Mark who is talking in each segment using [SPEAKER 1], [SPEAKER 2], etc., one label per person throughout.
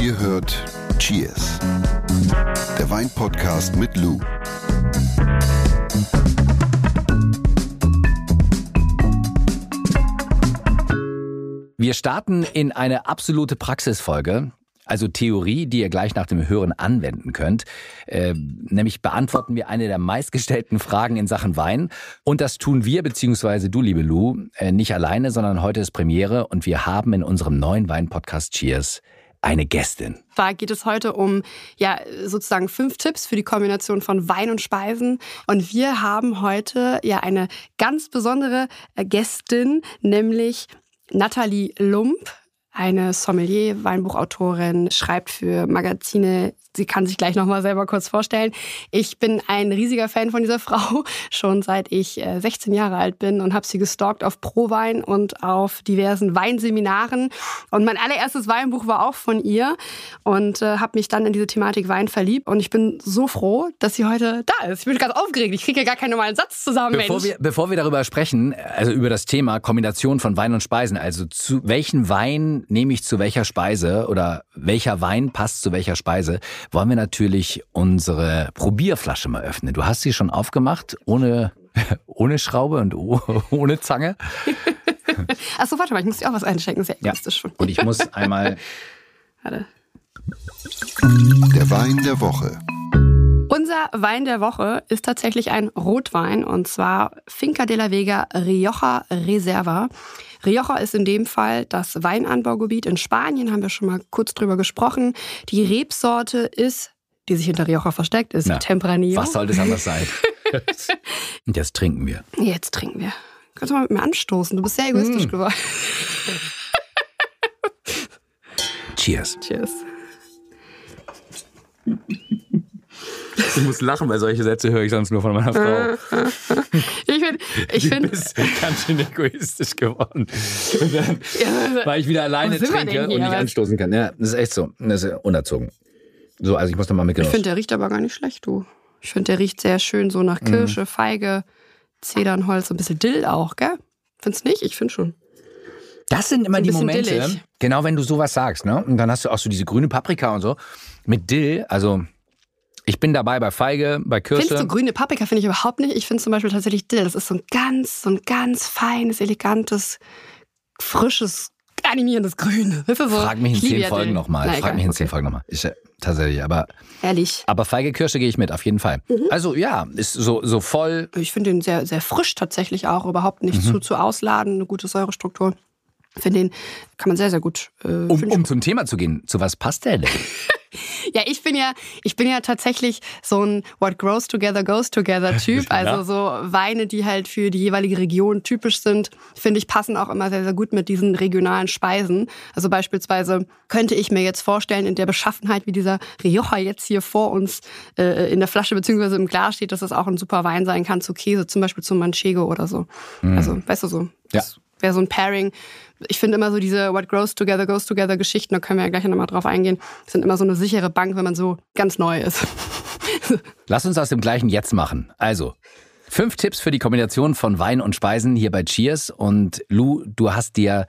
[SPEAKER 1] Ihr hört Cheers, der Weinpodcast mit Lou.
[SPEAKER 2] Wir starten in eine absolute Praxisfolge. Also Theorie, die ihr gleich nach dem Hören anwenden könnt. Äh, nämlich beantworten wir eine der meistgestellten Fragen in Sachen Wein. Und das tun wir, beziehungsweise du, liebe Lou, äh, nicht alleine, sondern heute ist Premiere und wir haben in unserem neuen Wein-Podcast Cheers eine Gästin.
[SPEAKER 3] Da geht es heute um ja sozusagen fünf Tipps für die Kombination von Wein und Speisen. Und wir haben heute ja eine ganz besondere äh, Gästin, nämlich Nathalie Lump, eine Sommelier, Weinbuchautorin, schreibt für Magazine. Sie kann sich gleich nochmal selber kurz vorstellen. Ich bin ein riesiger Fan von dieser Frau, schon seit ich 16 äh, Jahre alt bin und habe sie gestalkt auf Prowein und auf diversen Weinseminaren. Und mein allererstes Weinbuch war auch von ihr und äh, habe mich dann in diese Thematik Wein verliebt. Und ich bin so froh, dass sie heute da ist. Ich bin ganz aufgeregt. Ich kriege ja gar keinen normalen Satz zusammen.
[SPEAKER 2] Bevor
[SPEAKER 3] Mensch.
[SPEAKER 2] wir, bevor wir darüber sprechen, also über das Thema Kombination von Wein und Speisen, also zu welchen Wein nehme ich zu welcher Speise oder welcher Wein passt zu welcher Speise, wollen wir natürlich unsere Probierflasche mal öffnen. Du hast sie schon aufgemacht, ohne, ohne Schraube und ohne Zange.
[SPEAKER 3] Achso, warte mal, ich muss dir auch was einschenken. Sehr egoistisch
[SPEAKER 2] ja. schon. Und ich muss einmal.
[SPEAKER 3] Warte.
[SPEAKER 1] Der Wein der Woche.
[SPEAKER 3] Unser Wein der Woche ist tatsächlich ein Rotwein und zwar Finca de la Vega Rioja Reserva. Rioja ist in dem Fall das Weinanbaugebiet in Spanien, haben wir schon mal kurz drüber gesprochen. Die Rebsorte ist, die sich hinter Rioja versteckt, ist Na, Tempranillo.
[SPEAKER 2] Was soll das anders sein? und jetzt trinken wir.
[SPEAKER 3] Jetzt trinken wir. Kannst du mal mit mir anstoßen? Du bist sehr egoistisch mm. geworden.
[SPEAKER 2] Cheers.
[SPEAKER 3] Cheers.
[SPEAKER 2] Ich muss lachen, weil solche Sätze höre ich sonst nur von meiner Frau.
[SPEAKER 3] ich finde, ich finde.
[SPEAKER 2] Du bist ganz schön egoistisch geworden. Dann, weil ich wieder alleine trinke und nicht anstoßen kann. Ja, das ist echt so. Das ist unerzogen. So, also ich muss da mal mitgenommen.
[SPEAKER 3] Ich finde, der riecht aber gar nicht schlecht, du. Ich finde, der riecht sehr schön so nach Kirsche, mhm. Feige, Zedernholz, ein bisschen Dill auch, gell? Findest nicht? Ich finde schon.
[SPEAKER 2] Das sind immer die Momente, dillig. genau wenn du sowas sagst, ne? Und dann hast du auch so diese grüne Paprika und so. Mit Dill, also ich bin dabei bei Feige, bei Kirsche.
[SPEAKER 3] Findest du grüne Paprika? Finde ich überhaupt nicht. Ich finde zum Beispiel tatsächlich Dill. Das ist so ein ganz, so ein ganz feines, elegantes, frisches, animierendes Grün.
[SPEAKER 2] So, Frag mich in zehn Folgen nochmal. Frag mich in zehn Folgen nochmal. Ja tatsächlich, aber.
[SPEAKER 3] Ehrlich.
[SPEAKER 2] Aber Feige Kirsche gehe ich mit, auf jeden Fall. Mhm. Also ja, ist so, so voll.
[SPEAKER 3] Ich finde den sehr, sehr frisch tatsächlich auch. Überhaupt nicht mhm. zu, zu ausladen. Eine gute Säurestruktur. Finde den kann man sehr, sehr gut.
[SPEAKER 2] Äh, um, um zum Thema zu gehen, zu was passt der denn?
[SPEAKER 3] Ja, ich bin ja, ich bin ja tatsächlich so ein What grows together goes together Typ. Also so Weine, die halt für die jeweilige Region typisch sind, finde ich, passen auch immer sehr, sehr gut mit diesen regionalen Speisen. Also beispielsweise könnte ich mir jetzt vorstellen, in der Beschaffenheit, wie dieser Rioja jetzt hier vor uns äh, in der Flasche beziehungsweise im Glas steht, dass es auch ein super Wein sein kann zu Käse, zum Beispiel zum Manchego oder so. Mm. Also, weißt du so.
[SPEAKER 2] Ja
[SPEAKER 3] wäre so ein Pairing. Ich finde immer so diese What grows together goes together Geschichten, da können wir ja gleich nochmal drauf eingehen, sind immer so eine sichere Bank, wenn man so ganz neu ist.
[SPEAKER 2] Lass uns aus dem gleichen jetzt machen. Also, fünf Tipps für die Kombination von Wein und Speisen hier bei Cheers. Und Lou, du hast dir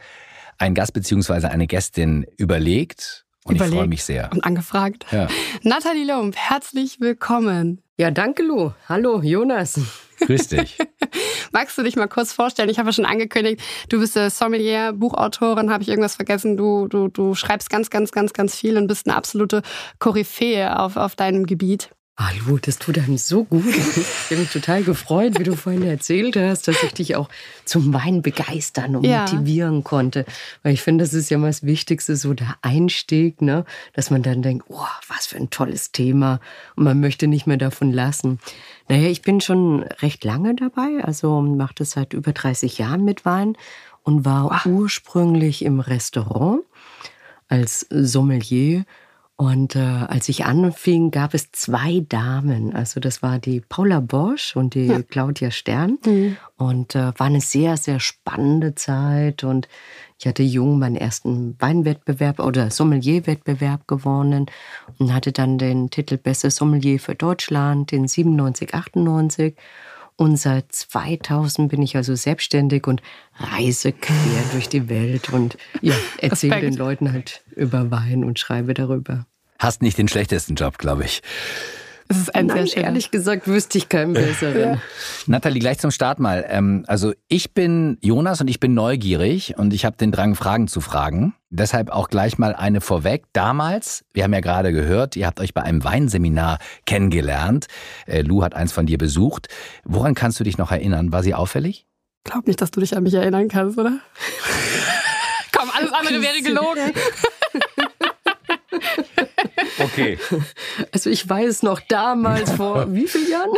[SPEAKER 2] einen Gast bzw. eine Gästin überlegt. Und Überlegt ich freue mich sehr.
[SPEAKER 3] Und angefragt. Ja. Nathalie Lump, herzlich willkommen.
[SPEAKER 4] Ja, danke, Lou. Hallo, Jonas.
[SPEAKER 2] Grüß dich.
[SPEAKER 3] Magst du dich mal kurz vorstellen? Ich habe ja schon angekündigt, du bist Sommelier, Buchautorin, habe ich irgendwas vergessen? Du, du, du schreibst ganz, ganz, ganz, ganz viel und bist eine absolute Koryphäe auf, auf deinem Gebiet.
[SPEAKER 4] Hallo, das tut einem so gut. Ich habe mich total gefreut, wie du vorhin erzählt hast, dass ich dich auch zum Wein begeistern und ja. motivieren konnte. Weil ich finde, das ist ja mal das Wichtigste, so der Einstieg, ne? dass man dann denkt, oh, was für ein tolles Thema. Und man möchte nicht mehr davon lassen. Naja, ich bin schon recht lange dabei, also mache das seit über 30 Jahren mit Wein und war wow. ursprünglich im Restaurant als Sommelier und äh, als ich anfing, gab es zwei Damen. Also das war die Paula Bosch und die ja. Claudia Stern. Mhm. Und äh, war eine sehr, sehr spannende Zeit. Und ich hatte jung meinen ersten Weinwettbewerb oder Sommelierwettbewerb gewonnen und hatte dann den Titel Beste Sommelier für Deutschland, den 97, 98. Und seit 2000 bin ich also selbstständig und reise quer durch die Welt und ja, erzähle den Leuten halt über Wein und schreibe darüber.
[SPEAKER 2] Hast nicht den schlechtesten Job, glaube ich.
[SPEAKER 4] Es ist ein Nein, sehr ehrlich gesagt wüsste ich keinen besseren. Ja.
[SPEAKER 2] Nathalie, gleich zum Start mal. Ähm, also ich bin Jonas und ich bin neugierig und ich habe den Drang, Fragen zu fragen. Deshalb auch gleich mal eine vorweg. Damals, wir haben ja gerade gehört, ihr habt euch bei einem Weinseminar kennengelernt. Äh, Lou hat eins von dir besucht. Woran kannst du dich noch erinnern? War sie auffällig?
[SPEAKER 3] Glaub nicht, dass du dich an mich erinnern kannst, oder? Komm, alles andere wäre gelogen.
[SPEAKER 2] Okay.
[SPEAKER 4] Also ich weiß noch damals vor wie vielen Jahren?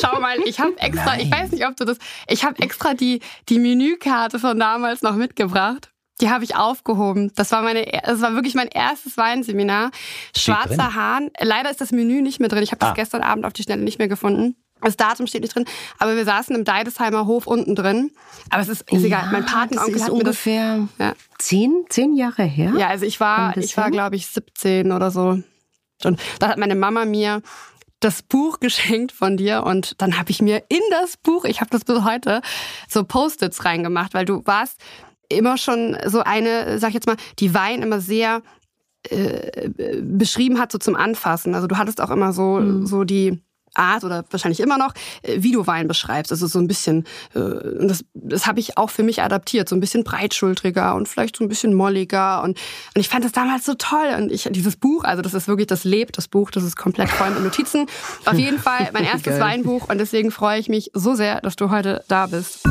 [SPEAKER 3] Schau mal, ich habe extra, Nein. ich weiß nicht, ob du das, ich habe extra die die Menükarte von damals noch mitgebracht. Die habe ich aufgehoben. Das war meine, das war wirklich mein erstes Weinseminar. Schwarzer Hahn. Leider ist das Menü nicht mehr drin. Ich habe das ah. gestern Abend auf die Schnelle nicht mehr gefunden. Das Datum steht nicht drin, aber wir saßen im Deidesheimer Hof unten drin. Aber es ist, ist ja, egal. Mein Patenonkel
[SPEAKER 4] ist hat ungefähr mir das, ja. zehn, zehn Jahre her.
[SPEAKER 3] Ja, also ich war, ich war, glaube ich, 17 oder so. Und da hat meine Mama mir das Buch geschenkt von dir und dann habe ich mir in das Buch, ich habe das bis heute, so Post-its reingemacht, weil du warst immer schon so eine, sag ich jetzt mal, die Wein immer sehr äh, beschrieben hat, so zum Anfassen. Also du hattest auch immer so, mhm. so die Art oder wahrscheinlich immer noch, äh, wie du Wein beschreibst. Also so ein bisschen, äh, das, das habe ich auch für mich adaptiert, so ein bisschen breitschultriger und vielleicht so ein bisschen molliger. Und, und ich fand das damals so toll. Und ich, dieses Buch, also das ist wirklich, das lebt, das Buch, das ist komplett voll mit Notizen. Auf jeden Fall mein erstes Weinbuch und deswegen freue ich mich so sehr, dass du heute da bist.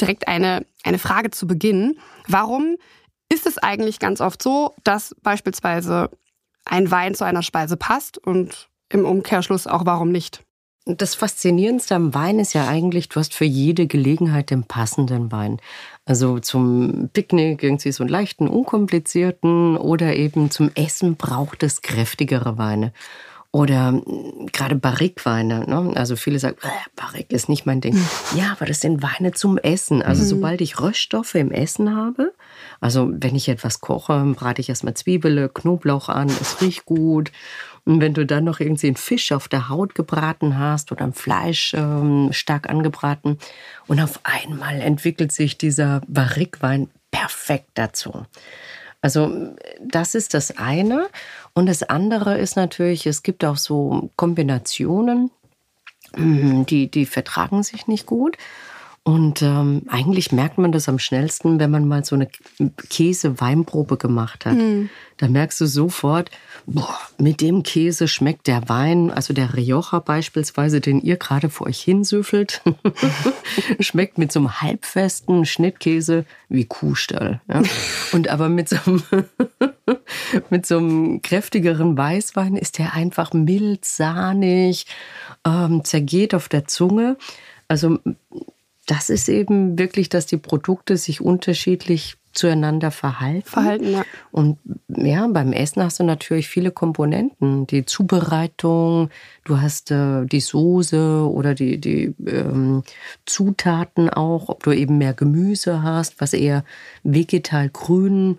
[SPEAKER 3] Direkt eine, eine Frage zu Beginn. Warum ist es eigentlich ganz oft so, dass beispielsweise ein Wein zu einer Speise passt und im Umkehrschluss auch warum nicht.
[SPEAKER 4] Das Faszinierendste am Wein ist ja eigentlich, du hast für jede Gelegenheit den passenden Wein. Also zum Picknick irgendwie so einen leichten, unkomplizierten oder eben zum Essen braucht es kräftigere Weine. Oder hm, gerade Barrique-Weine. Ne? Also viele sagen, äh, Barrique ist nicht mein Ding. Ja, aber das sind Weine zum Essen. Also mhm. sobald ich Röststoffe im Essen habe, also wenn ich etwas koche, brate ich erstmal Zwiebeln, Knoblauch an, es riecht gut. Und wenn du dann noch irgendwie einen Fisch auf der Haut gebraten hast oder ein Fleisch ähm, stark angebraten und auf einmal entwickelt sich dieser Barrique-Wein perfekt dazu. Also das ist das eine. Und das andere ist natürlich, es gibt auch so Kombinationen, die, die vertragen sich nicht gut. Und ähm, eigentlich merkt man das am schnellsten, wenn man mal so eine Käse-Weinprobe gemacht hat. Mhm. Da merkst du sofort, boah, mit dem Käse schmeckt der Wein, also der Rioja beispielsweise, den ihr gerade vor euch hinsüffelt, schmeckt mit so einem halbfesten Schnittkäse wie Kuhstall. Ja? Und aber mit so, einem mit so einem kräftigeren Weißwein ist der einfach mild, sahnig, ähm, zergeht auf der Zunge. Also das ist eben wirklich, dass die Produkte sich unterschiedlich zueinander verhalten.
[SPEAKER 3] Verhalten, ja.
[SPEAKER 4] Und ja, beim Essen hast du natürlich viele Komponenten. Die Zubereitung, du hast äh, die Soße oder die, die ähm, Zutaten auch, ob du eben mehr Gemüse hast, was eher vegetal grün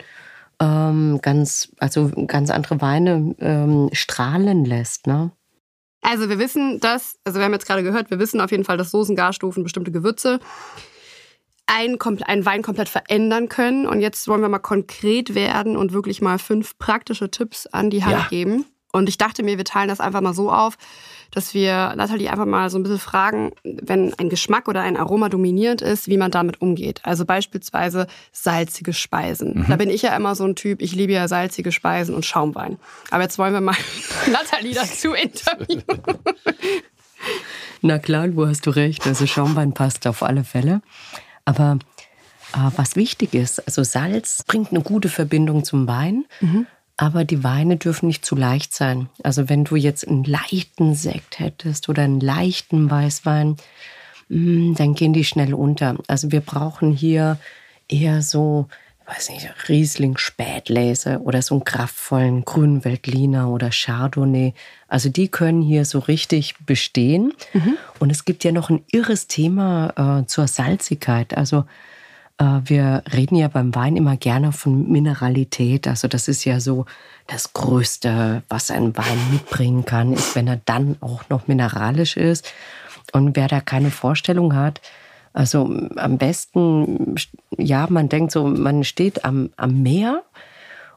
[SPEAKER 4] ähm, ganz, also ganz andere Weine ähm, strahlen lässt. Ne?
[SPEAKER 3] Also wir wissen, dass, also wir haben jetzt gerade gehört, wir wissen auf jeden Fall, dass Soßen, Garstufen, bestimmte Gewürze einen, einen Wein komplett verändern können. Und jetzt wollen wir mal konkret werden und wirklich mal fünf praktische Tipps an die Hand ja. geben. Und ich dachte mir, wir teilen das einfach mal so auf, dass wir Nathalie einfach mal so ein bisschen fragen, wenn ein Geschmack oder ein Aroma dominierend ist, wie man damit umgeht. Also beispielsweise salzige Speisen. Mhm. Da bin ich ja immer so ein Typ, ich liebe ja salzige Speisen und Schaumwein. Aber jetzt wollen wir mal Nathalie dazu interviewen.
[SPEAKER 4] Na klar, wo hast du recht. Also Schaumwein passt auf alle Fälle. Aber äh, was wichtig ist, also Salz bringt eine gute Verbindung zum Wein. Mhm. Aber die Weine dürfen nicht zu leicht sein. Also wenn du jetzt einen leichten Sekt hättest oder einen leichten Weißwein, mm, dann gehen die schnell unter. Also wir brauchen hier eher so, weiß nicht, Riesling Spätlese oder so einen kraftvollen grünen Veltliner oder Chardonnay. Also die können hier so richtig bestehen. Mhm. Und es gibt ja noch ein irres Thema äh, zur Salzigkeit. Also wir reden ja beim Wein immer gerne von Mineralität. Also das ist ja so das Größte, was ein Wein mitbringen kann, ist, wenn er dann auch noch mineralisch ist. Und wer da keine Vorstellung hat, also am besten, ja, man denkt so, man steht am, am Meer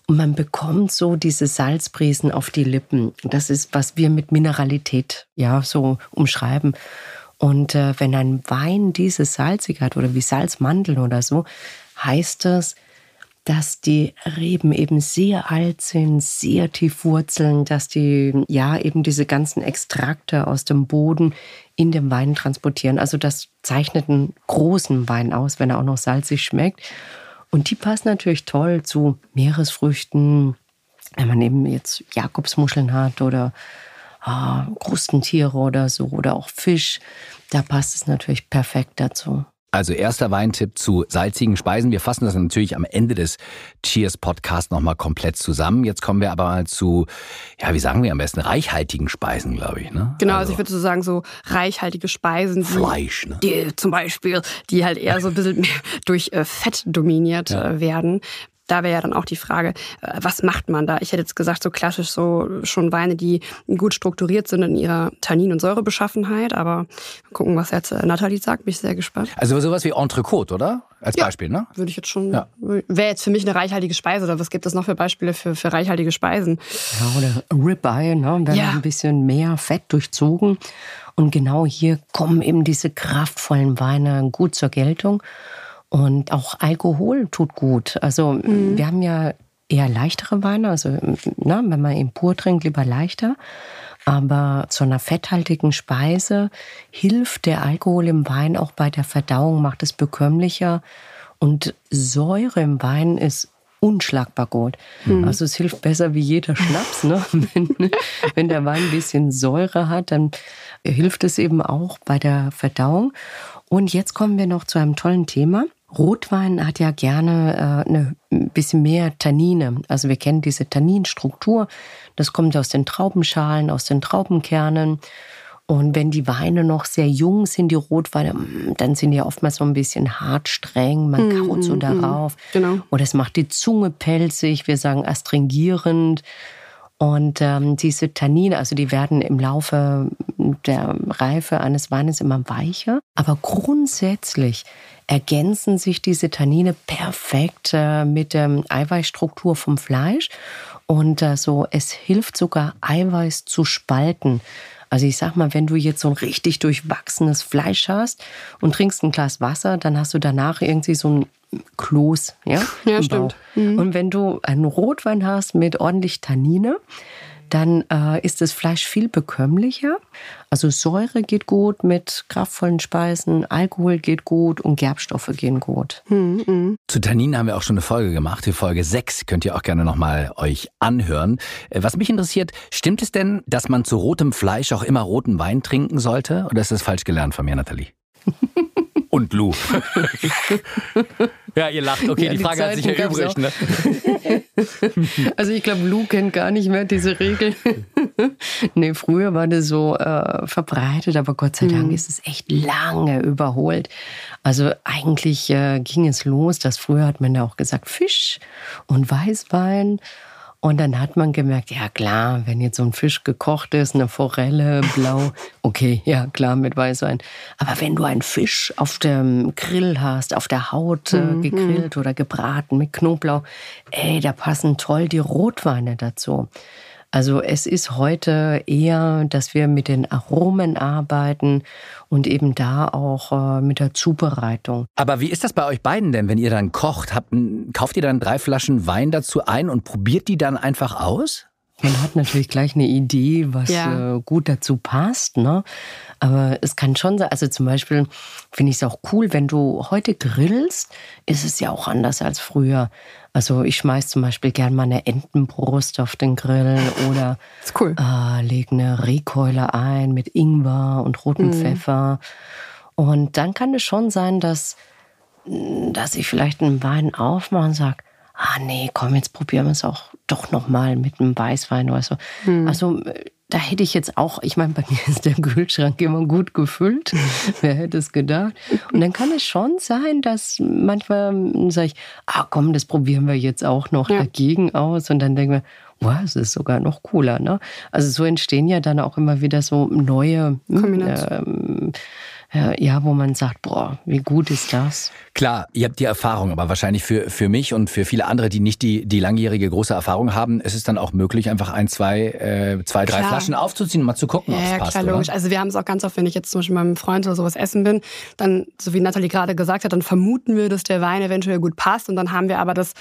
[SPEAKER 4] und man bekommt so diese Salzbrisen auf die Lippen. Das ist, was wir mit Mineralität ja so umschreiben. Und äh, wenn ein Wein diese salzig hat oder wie Salzmandeln oder so, heißt das, dass die Reben eben sehr alt sind, sehr tief wurzeln, dass die ja eben diese ganzen Extrakte aus dem Boden in dem Wein transportieren. Also das zeichnet einen großen Wein aus, wenn er auch noch salzig schmeckt. Und die passen natürlich toll zu Meeresfrüchten, wenn man eben jetzt Jakobsmuscheln hat oder ah, Krustentiere oder so oder auch Fisch. Da passt es natürlich perfekt dazu.
[SPEAKER 2] Also erster Weintipp zu salzigen Speisen. Wir fassen das natürlich am Ende des Cheers Podcast nochmal komplett zusammen. Jetzt kommen wir aber mal zu, ja, wie sagen wir am besten, reichhaltigen Speisen, glaube ich. Ne?
[SPEAKER 3] Genau, also, also ich würde so sagen, so reichhaltige Speisen.
[SPEAKER 2] Fleisch, ne?
[SPEAKER 3] Die, zum Beispiel, die halt eher so ein bisschen durch äh, Fett dominiert ja. Äh, werden da wäre ja dann auch die Frage, äh, was macht man da? Ich hätte jetzt gesagt, so klassisch so schon Weine, die gut strukturiert sind in ihrer Tannin- und Säurebeschaffenheit. Aber gucken, was jetzt äh, Nathalie sagt, bin ich sehr gespannt.
[SPEAKER 2] Also sowas wie Entrecote, oder? Als
[SPEAKER 3] ja,
[SPEAKER 2] Beispiel, ne?
[SPEAKER 3] Würde ich jetzt schon. Ja. Wäre jetzt für mich eine reichhaltige Speise. Oder was gibt es noch für Beispiele für, für reichhaltige Speisen?
[SPEAKER 4] Ja, oder Ribeye, ne? Dann ja. ein bisschen mehr Fett durchzogen. Und genau hier kommen eben diese kraftvollen Weine gut zur Geltung. Und auch Alkohol tut gut. Also mhm. wir haben ja eher leichtere Weine, also na, wenn man ihn pur trinkt, lieber leichter. Aber zu einer fetthaltigen Speise hilft der Alkohol im Wein auch bei der Verdauung, macht es bekömmlicher. Und Säure im Wein ist unschlagbar gut. Mhm. Also es hilft besser wie jeder Schnaps. Ne? Wenn, wenn der Wein ein bisschen Säure hat, dann hilft es eben auch bei der Verdauung. Und jetzt kommen wir noch zu einem tollen Thema. Rotwein hat ja gerne äh, eine, ein bisschen mehr Tannine. Also wir kennen diese Tanninstruktur. Das kommt aus den Traubenschalen, aus den Traubenkernen. Und wenn die Weine noch sehr jung sind, die Rotweine, mm, dann sind die oftmals so ein bisschen hart, streng. Man mm, kaut so mm, darauf.
[SPEAKER 3] Genau.
[SPEAKER 4] Oder es macht die Zunge pelzig. Wir sagen astringierend. Und ähm, diese Tannine, also die werden im Laufe der Reife eines Weines immer weicher. Aber grundsätzlich ergänzen sich diese Tannine perfekt äh, mit der Eiweißstruktur vom Fleisch. Und äh, so, es hilft sogar, Eiweiß zu spalten. Also ich sag mal, wenn du jetzt so ein richtig durchwachsenes Fleisch hast und trinkst ein Glas Wasser, dann hast du danach irgendwie so ein Kloß, ja?
[SPEAKER 3] Ja, stimmt.
[SPEAKER 4] Mhm. Und wenn du einen Rotwein hast mit ordentlich Tannine, dann äh, ist das Fleisch viel bekömmlicher. Also Säure geht gut mit kraftvollen Speisen, Alkohol geht gut und Gerbstoffe gehen gut.
[SPEAKER 2] Mhm. Zu Tanninen haben wir auch schon eine Folge gemacht, die Folge 6, könnt ihr auch gerne nochmal euch anhören. Äh, was mich interessiert, stimmt es denn, dass man zu rotem Fleisch auch immer roten Wein trinken sollte? Oder ist das falsch gelernt von mir, Nathalie? Und Lou. ja, ihr lacht. Okay, ja, die, die, Frage Zeiten hat sich erübrigt. Ne?
[SPEAKER 4] also ich glaube, Lou kennt gar nicht mehr diese Regel. nee, früher war das so äh, verbreitet, aber Gott sei Dank mhm. ist es echt lange überholt. Also eigentlich äh, ging es los, dass früher hat man ja auch gesagt Fisch und Weißwein. Und dann hat man gemerkt, ja klar, wenn jetzt so ein Fisch gekocht ist, eine Forelle, blau, okay, ja klar, mit Weißwein. Aber wenn du einen Fisch auf dem Grill hast, auf der Haut äh, mhm. gegrillt oder gebraten mit Knoblauch, ey, da passen toll die Rotweine dazu. Also es ist heute eher, dass wir mit den Aromen arbeiten und eben da auch äh, mit der Zubereitung.
[SPEAKER 2] Aber wie ist das bei euch beiden denn, wenn ihr dann kocht? Habt, kauft ihr dann drei Flaschen Wein dazu ein und probiert die dann einfach aus?
[SPEAKER 4] Man hat natürlich gleich eine Idee, was ja. äh, gut dazu passt. Ne? Aber es kann schon sein, also zum Beispiel finde ich es auch cool, wenn du heute grillst, ist es ja auch anders als früher. Also ich schmeiß zum Beispiel gern mal eine Entenbrust auf den Grill oder
[SPEAKER 3] cool.
[SPEAKER 4] äh, lege eine Rehkeule ein mit Ingwer und rotem mhm. Pfeffer. Und dann kann es schon sein, dass, dass ich vielleicht einen Wein aufmache und sage, ah nee, komm, jetzt probieren wir es auch doch nochmal mit einem Weißwein oder so. Mhm. Also da hätte ich jetzt auch, ich meine, bei mir ist der Kühlschrank immer gut gefüllt. Wer hätte es gedacht? Und dann kann es schon sein, dass manchmal sage ich, ah komm, das probieren wir jetzt auch noch ja. dagegen aus. Und dann denken wir, Wow, es ist sogar noch cooler, ne? Also so entstehen ja dann auch immer wieder so neue hm,
[SPEAKER 3] Kombinationen.
[SPEAKER 4] Ähm, ja, wo man sagt, boah, wie gut ist das?
[SPEAKER 2] Klar, ihr habt die Erfahrung, aber wahrscheinlich für, für mich und für viele andere, die nicht die, die langjährige große Erfahrung haben, ist es dann auch möglich, einfach ein, zwei, äh, zwei drei
[SPEAKER 3] Klar.
[SPEAKER 2] Flaschen aufzuziehen und mal zu gucken,
[SPEAKER 3] Ja,
[SPEAKER 2] ob es
[SPEAKER 3] ja,
[SPEAKER 2] passt.
[SPEAKER 3] klar, logisch.
[SPEAKER 2] Oder?
[SPEAKER 3] Also wir haben es auch ganz oft, wenn ich jetzt zum Beispiel mit meinem Freund oder sowas essen bin, dann, so wie Nathalie gerade gesagt hat, dann vermuten wir, dass der Wein eventuell gut passt und dann haben wir aber das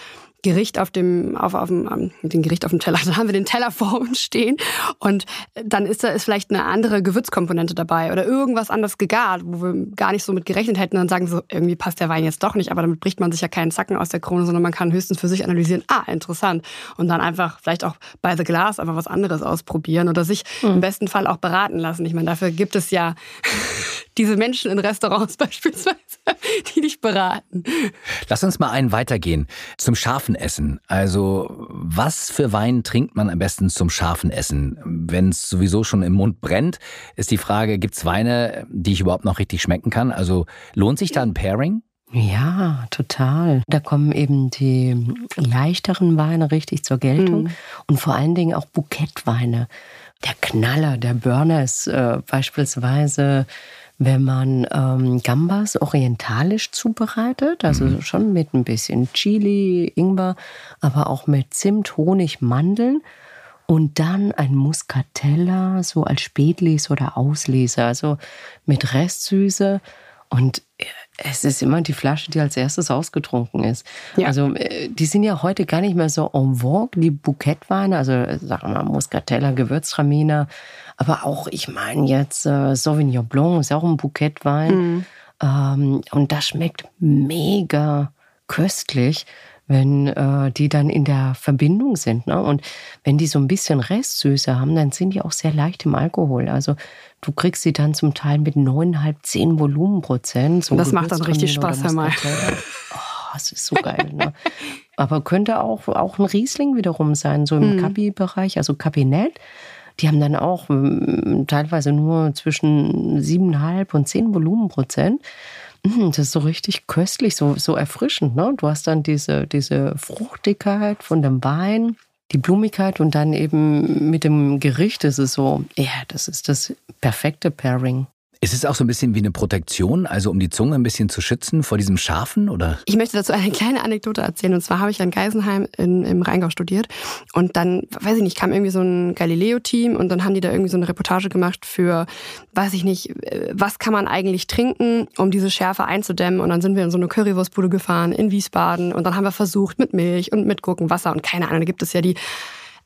[SPEAKER 3] Gericht auf dem, auf, auf dem, ähm, den Gericht auf dem Teller, dann haben wir den Teller vor uns stehen und dann ist da ist vielleicht eine andere Gewürzkomponente dabei oder irgendwas anderes gegart, wo wir gar nicht so mit gerechnet hätten. Dann sagen so, irgendwie passt der Wein jetzt doch nicht, aber damit bricht man sich ja keinen Zacken aus der Krone, sondern man kann höchstens für sich analysieren, ah, interessant. Und dann einfach vielleicht auch bei The Glass einfach was anderes ausprobieren oder sich im besten Fall auch beraten lassen. Ich meine, dafür gibt es ja diese Menschen in Restaurants beispielsweise, die dich beraten.
[SPEAKER 2] Lass uns mal einen weitergehen zum scharfen Essen. Also was für Wein trinkt man am besten zum scharfen Essen? Wenn es sowieso schon im Mund brennt, ist die Frage, gibt's Weine, die ich überhaupt noch richtig schmecken kann? Also lohnt sich da ein Pairing?
[SPEAKER 4] Ja, total. Da kommen eben die leichteren Weine richtig zur Geltung und vor allen Dingen auch Bouquetweine. Der Knaller, der Burner ist äh, beispielsweise, wenn man ähm, Gambas orientalisch zubereitet, also schon mit ein bisschen Chili, Ingwer, aber auch mit Zimt, Honig, Mandeln. Und dann ein Muscatella, so als Spätlese oder Auslese, also mit Restsüße. Und es ist immer die Flasche, die als erstes ausgetrunken ist.
[SPEAKER 3] Ja.
[SPEAKER 4] Also äh, die sind ja heute gar nicht mehr so en vogue, die Bouquetweine, also äh, sagen wir mal Muscatella, Gewürztraminer, aber auch, ich meine jetzt äh, Sauvignon Blanc ist auch ein Bouquetwein. Ähm, und das schmeckt mega köstlich, wenn äh, die dann in der Verbindung sind. Ne? Und wenn die so ein bisschen Restsüße haben, dann sind die auch sehr leicht im Alkohol. Also du kriegst sie dann zum Teil mit 9,5, 10 Volumenprozent. So
[SPEAKER 3] Das macht dann richtig Spaß, mal.
[SPEAKER 4] Muscatella. Oh, das ist so geil. Ne? Aber könnte auch, auch ein Riesling wiederum sein, so im Kabi-Bereich, also Kabinett. Die haben dann auch mm, teilweise nur zwischen 7,5 und 10 Volumenprozent. Mm, Das ist so richtig köstlich, so, so erfrischend. Ne? Du hast dann diese, diese Fruchtigkeit von dem Wein, die Blumigkeit und dann eben mit dem Gericht ist es so, ja, das ist das perfekte Pairing.
[SPEAKER 2] Ist es auch so ein bisschen wie eine Protektion, also um die Zunge ein bisschen zu schützen vor diesem Scharfen? Oder?
[SPEAKER 3] Ich möchte dazu eine kleine Anekdote erzählen. Und zwar habe ich in Geisenheim in, im Rheingau studiert. Und dann, weiß ich nicht, kam irgendwie so ein Galileo-Team und dann haben die da irgendwie so eine Reportage gemacht für, weiß ich nicht, äh, was kann man eigentlich trinken, um diese Schärfe einzudämmen. Und dann sind wir in so eine Currywurstbude gefahren in Wiesbaden. Und dann haben wir versucht mit Milch und mit Gurkenwasser und keine Ahnung, da gibt es ja die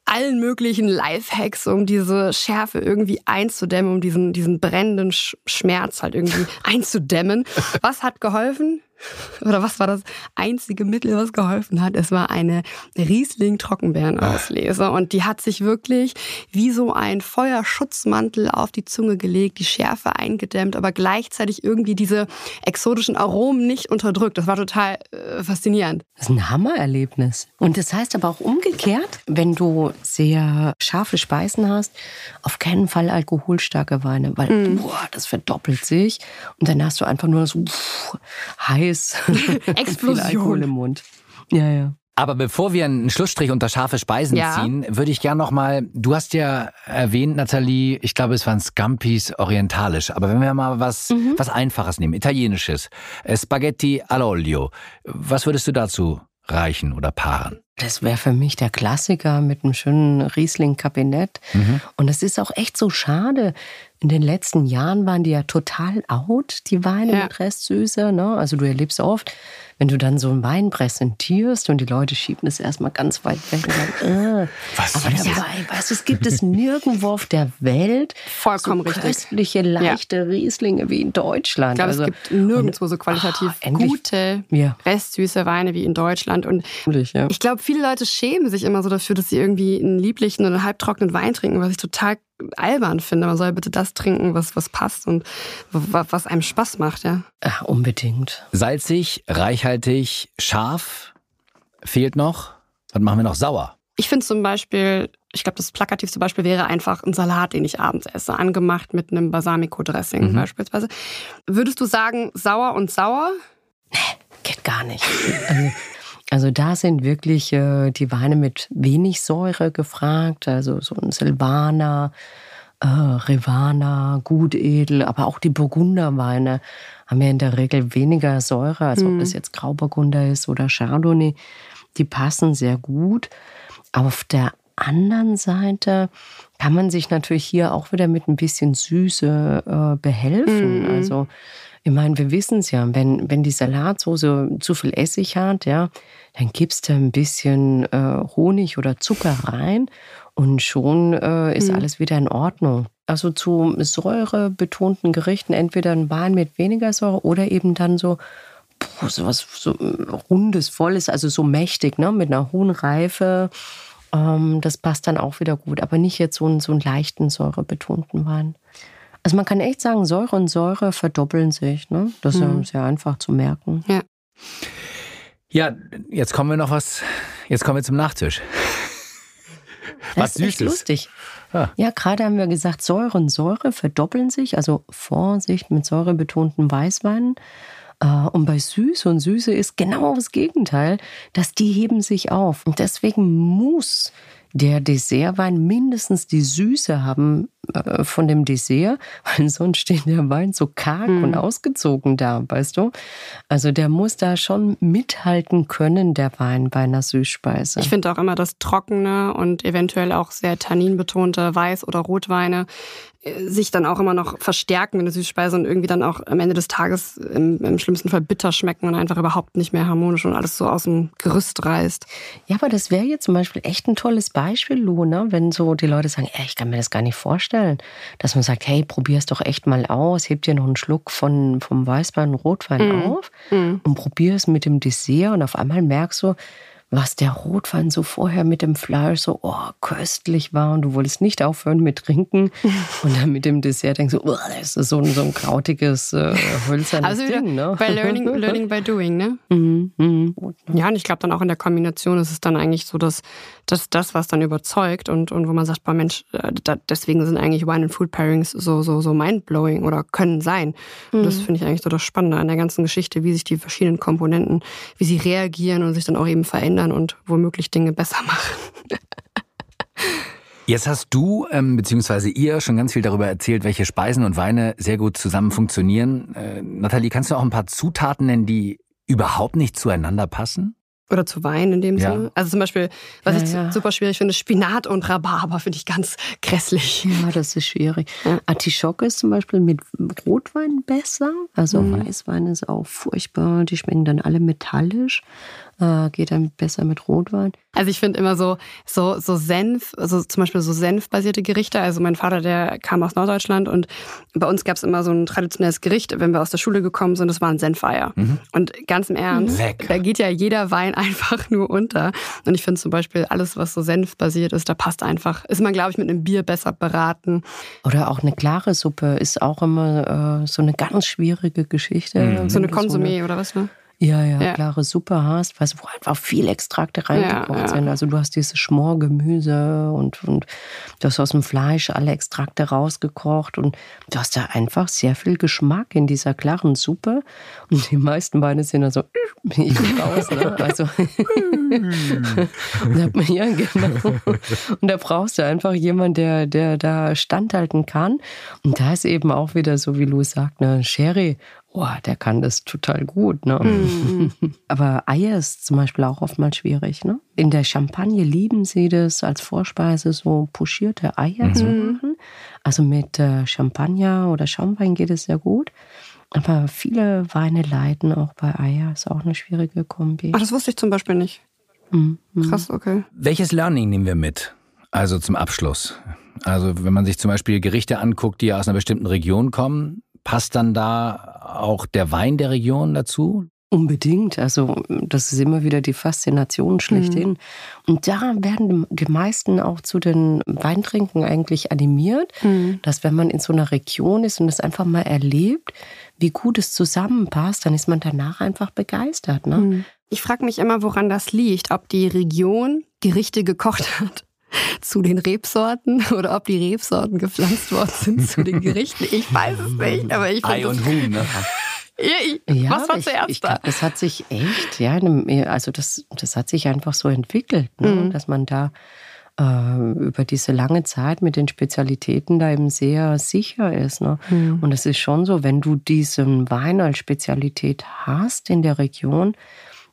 [SPEAKER 3] allen möglichen Lifehacks, um diese Schärfe irgendwie einzudämmen, um diesen, diesen brennenden Sch Schmerz halt irgendwie einzudämmen. Was hat geholfen? Oder was war das einzige Mittel, was geholfen hat? Es war eine Riesling-Trockenbeerenauslese. Und die hat sich wirklich wie so ein Feuerschutzmantel auf die Zunge gelegt, die Schärfe eingedämmt, aber gleichzeitig irgendwie diese exotischen Aromen nicht unterdrückt. Das war total äh, faszinierend.
[SPEAKER 4] Das ist ein Hammererlebnis. Und das heißt aber auch umgekehrt, wenn du sehr scharfe Speisen hast, auf keinen Fall alkoholstarke Weine, weil boah, das verdoppelt sich und dann hast du einfach nur so pff, heiß
[SPEAKER 3] Explosion.
[SPEAKER 4] viel Alkohol im Mund. Ja, ja.
[SPEAKER 2] Aber bevor wir einen Schlussstrich unter scharfe Speisen
[SPEAKER 3] Ja.
[SPEAKER 2] ziehen, würde ich gern noch mal, du hast ja erwähnt, Nathalie, ich glaube, es waren Scampis orientalisch, aber wenn wir mal was, was Einfaches nehmen, italienisches, äh, Spaghetti all'olio, was würdest du dazu reichen oder paaren?
[SPEAKER 4] Das wäre für mich der Klassiker mit einem schönen Riesling-Kabinett.
[SPEAKER 3] Mhm.
[SPEAKER 4] Und es ist auch echt so schade. In den letzten Jahren waren die ja total out, die Weine
[SPEAKER 3] Ja.
[SPEAKER 4] mit Restsüße. Ne? Also du erlebst oft, wenn du dann so einen Wein präsentierst und die Leute schieben es erstmal ganz weit weg und sagen, äh.
[SPEAKER 2] Was
[SPEAKER 4] aber
[SPEAKER 2] süß.
[SPEAKER 4] Wein, weißt du, es gibt es nirgendwo auf der Welt
[SPEAKER 3] Vollkommen
[SPEAKER 4] so
[SPEAKER 3] richtig.
[SPEAKER 4] köstliche, leichte Rieslinge wie in Deutschland.
[SPEAKER 3] Ich glaube,
[SPEAKER 4] also,
[SPEAKER 3] es gibt nirgendwo so qualitativ
[SPEAKER 4] endlich.
[SPEAKER 3] gute,
[SPEAKER 4] Ja.
[SPEAKER 3] restsüße Weine wie in Deutschland. Und
[SPEAKER 4] Endlich, ja.
[SPEAKER 3] ich glaube, viele Leute schämen sich immer so dafür, dass sie irgendwie einen lieblichen oder halbtrockenen Wein trinken, was ich total albern finde. Man soll bitte das trinken, was, was passt und wa- was einem Spaß macht, ja.
[SPEAKER 4] ja, unbedingt.
[SPEAKER 2] Salzig, reichhaltig, scharf, fehlt noch. Was machen wir noch? Sauer.
[SPEAKER 3] Ich finde zum Beispiel, ich glaube, das plakativste Beispiel wäre einfach ein Salat, den ich abends esse, angemacht mit einem Balsamico-Dressing beispielsweise. Würdest du sagen, sauer und sauer?
[SPEAKER 4] Geht gar nicht. Also, Also da sind wirklich äh, die Weine mit wenig Säure gefragt, also so ein Silvaner, äh, Rivana, Gutedel, aber auch die Burgunderweine haben ja in der Regel weniger Säure, als mhm. ob das jetzt Grauburgunder ist oder Chardonnay. Die passen sehr gut. Auf der anderen Seite kann man sich natürlich hier auch wieder mit ein bisschen Süße äh, behelfen. Mhm. Also ich meine, wir wissen es ja, wenn, wenn die Salatsoße zu viel Essig hat, ja, dann gibst du ein bisschen äh, Honig oder Zucker rein und schon äh, ist mhm. alles wieder in Ordnung. Also zu säurebetonten Gerichten entweder ein Wein mit weniger Säure oder eben dann so so was so rundes, volles, also so mächtig, ne, mit einer hohen Reife. Ähm, das passt dann auch wieder gut, aber nicht jetzt so einen, so einen leichten säurebetonten Wein. Also man kann echt sagen, Säure und Säure verdoppeln sich. Ne? Das mhm. ist ja einfach zu merken.
[SPEAKER 3] Ja.
[SPEAKER 2] Ja, jetzt kommen wir noch was. Jetzt kommen wir zum Nachtisch.
[SPEAKER 4] was das ist Süßes. lustig. Ja, ja gerade haben wir gesagt, Säure und Säure verdoppeln sich. Also Vorsicht mit säurebetonten Weißweinen. Äh, und bei Süß und Süße ist genau das Gegenteil, dass die heben sich auf. Und deswegen muss der Dessertwein mindestens die Süße haben äh, von dem Dessert, weil sonst steht der Wein so karg mhm. und ausgezogen da, weißt du? Also der muss da schon mithalten können, der Wein bei einer Süßspeise.
[SPEAKER 3] Ich finde auch immer das trockene und eventuell auch sehr tanninbetonte Weiß- oder Rotweine sich dann auch immer noch verstärken in der Süßspeise und irgendwie dann auch am Ende des Tages im, im, schlimmsten Fall bitter schmecken und einfach überhaupt nicht mehr harmonisch und alles so aus dem Gerüst reißt.
[SPEAKER 4] Ja, aber das wäre jetzt zum Beispiel echt ein tolles Beispiel, Lu, ne? wenn so die Leute sagen, ey, ich kann mir das gar nicht vorstellen, dass man sagt, hey, probier es doch echt mal aus, heb dir noch einen Schluck von, vom Weißwein, Rotwein mm. auf mm. und probier es mit dem Dessert und auf einmal merkst du, was der Rotwein so vorher mit dem Fleisch so oh, köstlich war und du wolltest nicht aufhören mit Trinken und dann mit dem Dessert denkst du, oh, das ist so ein, so ein krautiges, äh, hölzernes also Ding. Ne?
[SPEAKER 3] Bei Learning, Learning by Doing, ne? Mhm, mhm. Ja, und ich glaube dann auch in der Kombination ist es dann eigentlich so, dass, dass das, was dann überzeugt und, und wo man sagt, boah Mensch, äh, da, deswegen sind eigentlich Wine and Food Pairings so, so, so mindblowing oder können sein. Mhm. Das finde ich eigentlich so das Spannende an der ganzen Geschichte, wie sich die verschiedenen Komponenten, wie sie reagieren und sich dann auch eben verändern verändern und womöglich Dinge besser machen.
[SPEAKER 2] Jetzt hast du ähm, bzw. ihr schon ganz viel darüber erzählt, welche Speisen und Weine sehr gut zusammen funktionieren. Äh, Nathalie, kannst du auch ein paar Zutaten nennen, die überhaupt nicht zueinander passen?
[SPEAKER 3] Oder zu Wein in dem ja. Sinne. Also zum Beispiel, was ja, ich ja. super schwierig finde, Spinat und Rhabarber finde ich ganz grässlich.
[SPEAKER 4] Ja, das ist schwierig. Artischocke ist zum Beispiel mit Rotwein besser. Also mhm. Weißwein ist auch furchtbar. Die schmecken dann alle metallisch äh, geht dann besser mit Rotwein.
[SPEAKER 3] Also ich finde immer so, so, so Senf, also zum Beispiel so Senfbasierte Gerichte. Also mein Vater, der kam aus Norddeutschland und bei uns gab es immer so ein traditionelles Gericht, wenn wir aus der Schule gekommen sind, das waren Senfeier. Mhm. Und ganz im Ernst, Lecker. da geht ja jeder Wein einfach nur unter. Und ich finde zum Beispiel alles, was so senfbasiert ist, da passt einfach, ist man, glaube ich, mit einem Bier besser beraten.
[SPEAKER 4] Oder auch eine klare Suppe ist auch immer äh, so eine ganz schwierige Geschichte.
[SPEAKER 3] Mhm. So eine Konsumé oder was, ne?
[SPEAKER 4] Ja, ja, ja, klare Suppe hast, weißt, wo einfach viel Extrakte reingekocht ja, sind. Also du hast dieses Schmorgemüse und, und du hast aus dem Fleisch alle Extrakte rausgekocht und du hast da einfach sehr viel Geschmack in dieser klaren Suppe. Und die meisten Weine sind also ich raus, ne? Also und ja, genau. Und da brauchst du einfach jemanden, der, der da standhalten kann. Und da ist eben auch wieder so, wie Louis sagt, ne, Sherry oh, der kann das total gut. Ne? Mhm. Aber Eier ist zum Beispiel auch oftmals schwierig. Ne? In der Champagne lieben sie das als Vorspeise, so puschierte Eier mhm. zu machen. Also mit äh, Champagner oder Schaumwein geht es sehr gut. Aber viele Weine leiden auch bei Eier. Ist auch eine schwierige Kombi.
[SPEAKER 3] Ach, das wusste ich zum Beispiel nicht. Mhm. Krass, okay.
[SPEAKER 2] Welches Learning nehmen wir mit? Also zum Abschluss. Also wenn man sich zum Beispiel Gerichte anguckt, die aus einer bestimmten Region kommen, passt dann da auch der Wein der Region dazu?
[SPEAKER 4] Unbedingt. Also das ist immer wieder die Faszination schlechthin. Mhm. Und da werden die meisten auch zu den Weintrinken eigentlich animiert, mhm. dass wenn man in so einer Region ist und es einfach mal erlebt, wie gut es zusammenpasst, dann ist man danach einfach begeistert. Ne? Mhm.
[SPEAKER 3] Ich frage mich immer, woran das liegt. Ob die Region Gerichte gekocht hat zu den Rebsorten oder ob die Rebsorten gepflanzt worden sind zu den Gerichten. Ich weiß es nicht, aber ich
[SPEAKER 2] Ei und Huhn, ne?
[SPEAKER 3] ja, Was war zuerst
[SPEAKER 4] ich, ich glaub, Das hat sich echt, ja, also das, das hat sich einfach so entwickelt, ne? mhm. dass man da äh, über diese lange Zeit mit den Spezialitäten da eben sehr sicher ist. Ne? Mhm. Und es ist schon so, wenn du diesen Wein als Spezialität hast in der Region,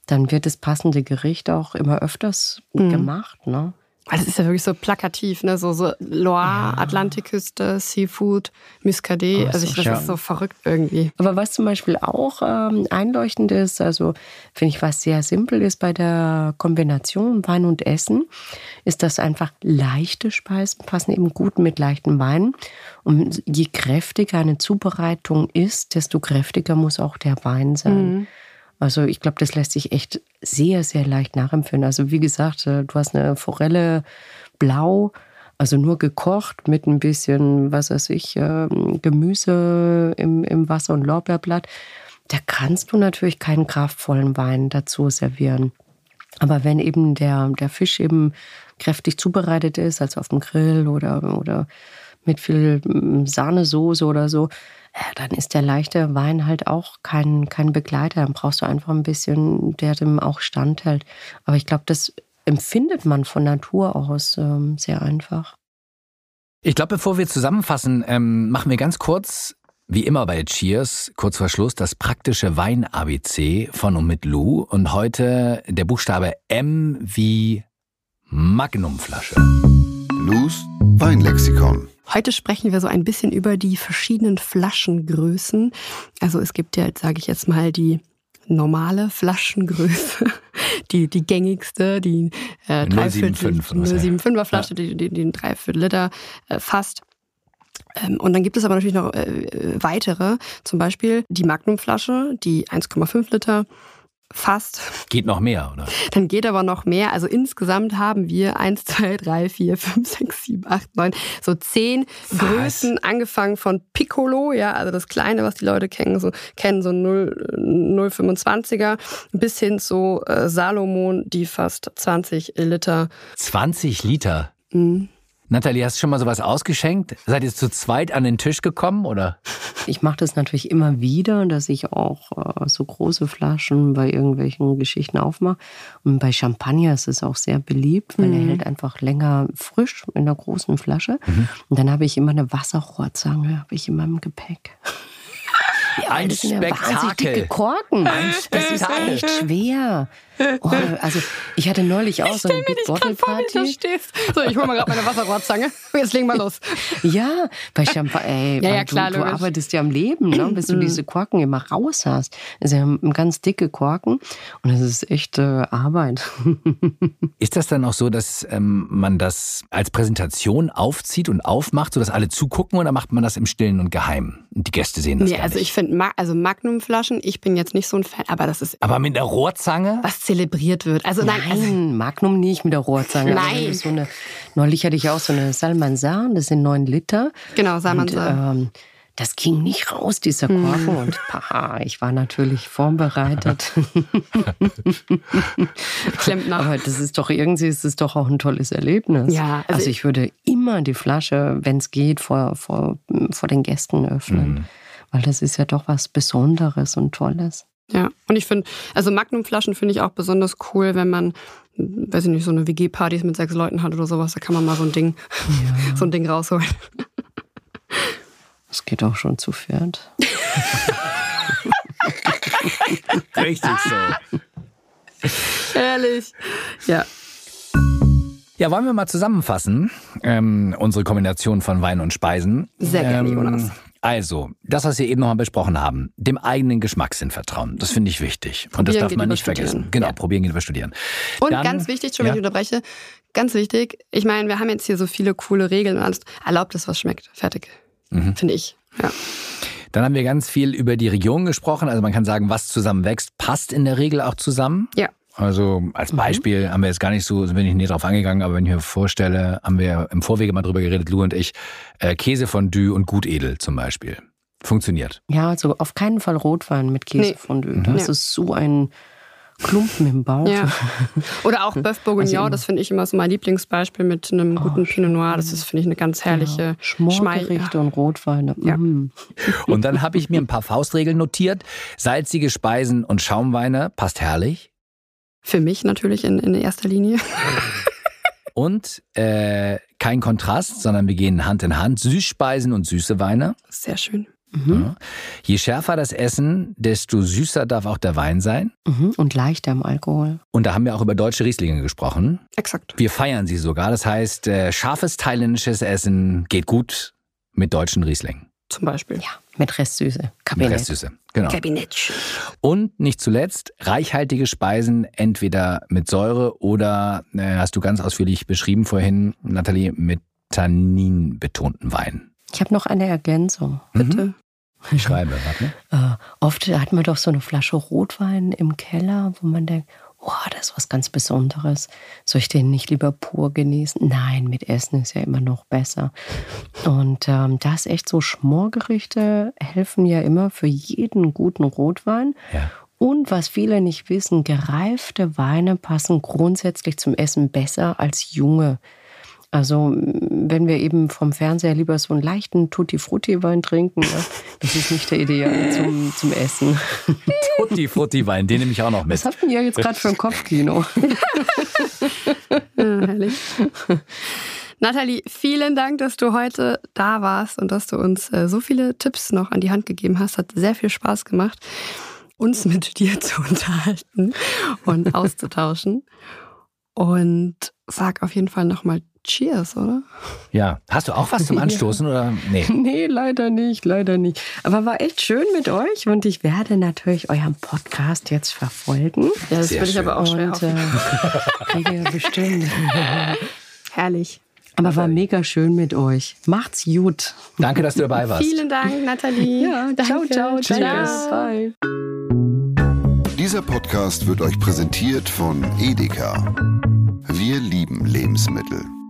[SPEAKER 4] dann wird das passende Gericht auch immer öfters mhm. gemacht. Ne?
[SPEAKER 3] Weil das ist ja wirklich so plakativ, ne? So, so Loire, ja. Atlantikküste, Seafood, Muscadet. Also ich, das ja. ist so verrückt irgendwie.
[SPEAKER 4] Aber was zum Beispiel auch ähm, einleuchtend ist, also finde ich, was sehr simpel ist bei der Kombination Wein und Essen, ist, dass einfach leichte Speisen passen eben gut mit leichten Weinen. Und je kräftiger eine Zubereitung ist, desto kräftiger muss auch der Wein sein. Mhm. Also ich glaube, das lässt sich echt sehr, sehr leicht nachempfinden. Also wie gesagt, äh, du hast eine Forelle blau, also nur gekocht mit ein bisschen, was weiß ich, ähm, Gemüse im, im Wasser und Lorbeerblatt. Da kannst du natürlich keinen kraftvollen Wein dazu servieren. Aber wenn eben der, der Fisch eben kräftig zubereitet ist, also auf dem Grill oder, oder mit viel mm, Sahnesoße oder so, dann ist der leichte Wein halt auch kein, kein Begleiter. Dann brauchst du einfach ein bisschen, der dem auch standhält. Aber ich glaube, das empfindet man von Natur aus ähm, sehr einfach.
[SPEAKER 2] Ich glaube, bevor wir zusammenfassen, ähm, machen wir ganz kurz, wie immer bei Cheers, kurz vor Schluss, das praktische Wein-ABC von und mit Lou. Und heute der Buchstabe M wie Magnumflasche.
[SPEAKER 1] Lou's Weinlexikon.
[SPEAKER 3] Heute sprechen wir so ein bisschen über die verschiedenen Flaschengrößen. Also es gibt ja, sage ich jetzt mal, die normale Flaschengröße, die, die gängigste, die
[SPEAKER 2] äh, 075er
[SPEAKER 3] Flasche, ja. die, ein Dreiviertel Liter äh, fasst. Ähm, und dann gibt es aber natürlich noch äh, weitere, zum Beispiel die Magnumflasche, die 1,5 Liter Fast.
[SPEAKER 2] Geht noch mehr, oder?
[SPEAKER 3] Dann geht aber noch mehr. Also insgesamt haben wir 1, 2, 3, 4, 5, 6, 7, 8, 9, so zehn was? Größen, angefangen von Piccolo, ja, also das Kleine, was die Leute kennen, so, kennen, so 0,25er, bis hin zu äh, Salomon, die fast 20 Liter.
[SPEAKER 2] 20 Liter? Mhm. Nathalie, hast du schon mal sowas ausgeschenkt? Seid ihr zu zweit an den Tisch gekommen oder?
[SPEAKER 4] Ich mache das natürlich immer wieder, dass ich auch äh, so große Flaschen bei irgendwelchen Geschichten aufmache. Und bei Champagner ist es auch sehr beliebt, weil mhm. er hält einfach länger frisch in der großen Flasche. Mhm. Und dann habe ich immer eine Wasserrohrzange, habe ich in meinem Gepäck.
[SPEAKER 2] Ja, ein das Spektakel. Sind ja wahnsinnig
[SPEAKER 4] dicke Korken.
[SPEAKER 2] Ein
[SPEAKER 4] das ist echt schwer. Oh, also ich hatte neulich auch so eine Big Bottle Party.
[SPEAKER 3] So, ich hole mal gerade meine Wasserrohrzange. Jetzt legen wir los.
[SPEAKER 4] Ja, bei Champagner. Ey, ja, ja, klar, du, du, arbeitest ja am Leben, ne, bis du mm. diese Korken immer raus hast. Ja ganz dicke Korken und das ist echt äh, Arbeit.
[SPEAKER 2] Ist das dann auch so, dass ähm, man das als Präsentation aufzieht und aufmacht, sodass alle zugucken oder macht man das im Stillen und Geheim? Und die Gäste sehen das gar
[SPEAKER 3] also ich finde, also Magnumflaschen, ich bin jetzt nicht so ein Fan, aber das ist.
[SPEAKER 2] Aber mit der Rohrzange?
[SPEAKER 3] Was zelebriert wird. Also nein,
[SPEAKER 4] nein
[SPEAKER 3] also,
[SPEAKER 4] Magnum nicht mit der Rohrzange.
[SPEAKER 3] Nein.
[SPEAKER 4] So eine, neulich hatte ich auch so eine Salmansan, das sind neun Liter.
[SPEAKER 3] Genau, Salmansan.
[SPEAKER 4] ähm, das ging nicht raus, dieser Korken. Hm. Und paha, ich war natürlich vorbereitet.
[SPEAKER 3] Klempner.
[SPEAKER 4] Aber das ist doch irgendwie, ist es doch auch ein tolles Erlebnis.
[SPEAKER 3] Ja,
[SPEAKER 4] also, also ich würde immer die Flasche, wenn es geht, vor, vor, vor den Gästen öffnen. Mhm. Weil das ist ja doch was Besonderes und Tolles.
[SPEAKER 3] Ja, und ich finde, also Magnumflaschen finde ich auch besonders cool, wenn man, weiß ich nicht, so eine WG-Partys mit sechs Leuten hat oder sowas, da kann man mal so ein Ding, ja. so ein Ding rausholen.
[SPEAKER 4] Das geht auch schon zu Pferd.
[SPEAKER 2] Richtig so.
[SPEAKER 3] Ehrlich. Ja.
[SPEAKER 2] Ja, wollen wir mal zusammenfassen, ähm, unsere Kombination von Wein und Speisen.
[SPEAKER 3] Sehr gerne, ähm, Jonas.
[SPEAKER 2] Also, das, was wir eben nochmal besprochen haben, dem eigenen Geschmackssinn vertrauen, das finde ich wichtig. Und das darf man nicht vergessen. Genau, ja. probieren geht über studieren.
[SPEAKER 3] Und Dann, ganz wichtig, schon wenn ja. ich unterbreche, ganz wichtig, ich meine, wir haben jetzt hier so viele coole Regeln und alles. Erlaubt es, was schmeckt. Fertig. Mhm. Finde ich. Ja.
[SPEAKER 2] Dann haben wir ganz viel über die Region gesprochen. Also man kann sagen, was zusammen wächst, passt in der Regel auch zusammen.
[SPEAKER 3] Ja.
[SPEAKER 2] Also als mhm. Beispiel mhm. haben wir jetzt gar nicht so, sind wir nicht näher drauf angegangen, aber wenn ich mir vorstelle, haben wir im Vorwege mal drüber geredet, Lou und ich, äh, Käsefondue und Gutedel zum Beispiel. Funktioniert.
[SPEAKER 4] Ja, also auf keinen Fall Rotwein mit Käsefondue. Nee. Mhm. Das ist so ein Klumpen im Bauch.
[SPEAKER 3] Ja. Oder auch Bœuf Bourguignon, also das finde ich immer so mein Lieblingsbeispiel mit einem oh, guten Pinot Noir. Das ist, finde ich, eine ganz herrliche ja.
[SPEAKER 4] Schmorgerichte und Rotweine.
[SPEAKER 2] Ja. Mm. Und dann habe ich mir ein paar Faustregeln notiert. Salzige Speisen und Schaumweine passt herrlich.
[SPEAKER 3] Für mich natürlich in, in erster Linie.
[SPEAKER 2] Und äh, kein Kontrast, sondern wir gehen Hand in Hand. Süßspeisen und süße Weine.
[SPEAKER 3] Sehr schön.
[SPEAKER 2] Mhm. Ja. Je schärfer das Essen, desto süßer darf auch der Wein sein.
[SPEAKER 4] Mhm. Und leichter im Alkohol.
[SPEAKER 2] Und da haben wir auch über deutsche Rieslinge gesprochen.
[SPEAKER 3] Exakt.
[SPEAKER 2] Wir feiern sie sogar. Das heißt, äh, scharfes thailändisches Essen geht gut mit deutschen Rieslingen.
[SPEAKER 3] Zum Beispiel.
[SPEAKER 4] Ja, mit Restsüße.
[SPEAKER 2] Kabinett. Mit Restsüße, genau.
[SPEAKER 3] Kabinett.
[SPEAKER 2] Und nicht zuletzt reichhaltige Speisen, entweder mit Säure oder, äh, hast du ganz ausführlich beschrieben vorhin, Nathalie, mit Tannin betonten Wein.
[SPEAKER 4] Ich habe noch eine Ergänzung.
[SPEAKER 3] Bitte. Mhm.
[SPEAKER 2] Ich schreibe, warte.
[SPEAKER 4] Äh, oft hat man doch so eine Flasche Rotwein im Keller, wo man denkt, oh, das ist was ganz Besonderes. Soll ich den nicht lieber pur genießen? Nein, mit Essen ist ja immer noch besser. Und ähm, das echt so Schmorgerichte helfen ja immer für jeden guten Rotwein.
[SPEAKER 2] Ja.
[SPEAKER 4] Und was viele nicht wissen, gereifte Weine passen grundsätzlich zum Essen besser als junge. Also wenn wir eben vom Fernseher lieber so einen leichten Tutti-Frutti-Wein trinken, ne? das ist nicht der Ideal zum, zum Essen.
[SPEAKER 2] Tutti-Frutti-Wein, den nehme ich auch noch mit.
[SPEAKER 4] Was habt ihr jetzt gerade für ein Kopfkino?
[SPEAKER 3] ja, herrlich. Nathalie, vielen Dank, dass du heute da warst und dass du uns äh, so viele Tipps noch an die Hand gegeben hast. Hat sehr viel Spaß gemacht, uns mit dir zu unterhalten und auszutauschen. Und sag auf jeden Fall nochmal Cheers, oder?
[SPEAKER 2] Ja. Hast du auch was zum Anstoßen ja. oder nee?
[SPEAKER 4] Nee, leider nicht, leider nicht. Aber war echt schön mit euch und ich werde natürlich euren Podcast jetzt verfolgen.
[SPEAKER 3] Ja, das würde ich aber auch und,
[SPEAKER 4] äh, bestimmt.
[SPEAKER 3] Herrlich.
[SPEAKER 4] Aber war mega schön mit euch. Macht's gut.
[SPEAKER 2] Danke, dass du dabei warst.
[SPEAKER 3] Vielen Dank, Nathalie.
[SPEAKER 4] Ja, danke. ciao, ciao.
[SPEAKER 2] Tschüss.
[SPEAKER 4] Bye.
[SPEAKER 1] Dieser Podcast wird euch präsentiert von Edeka. Wir lieben Lebensmittel.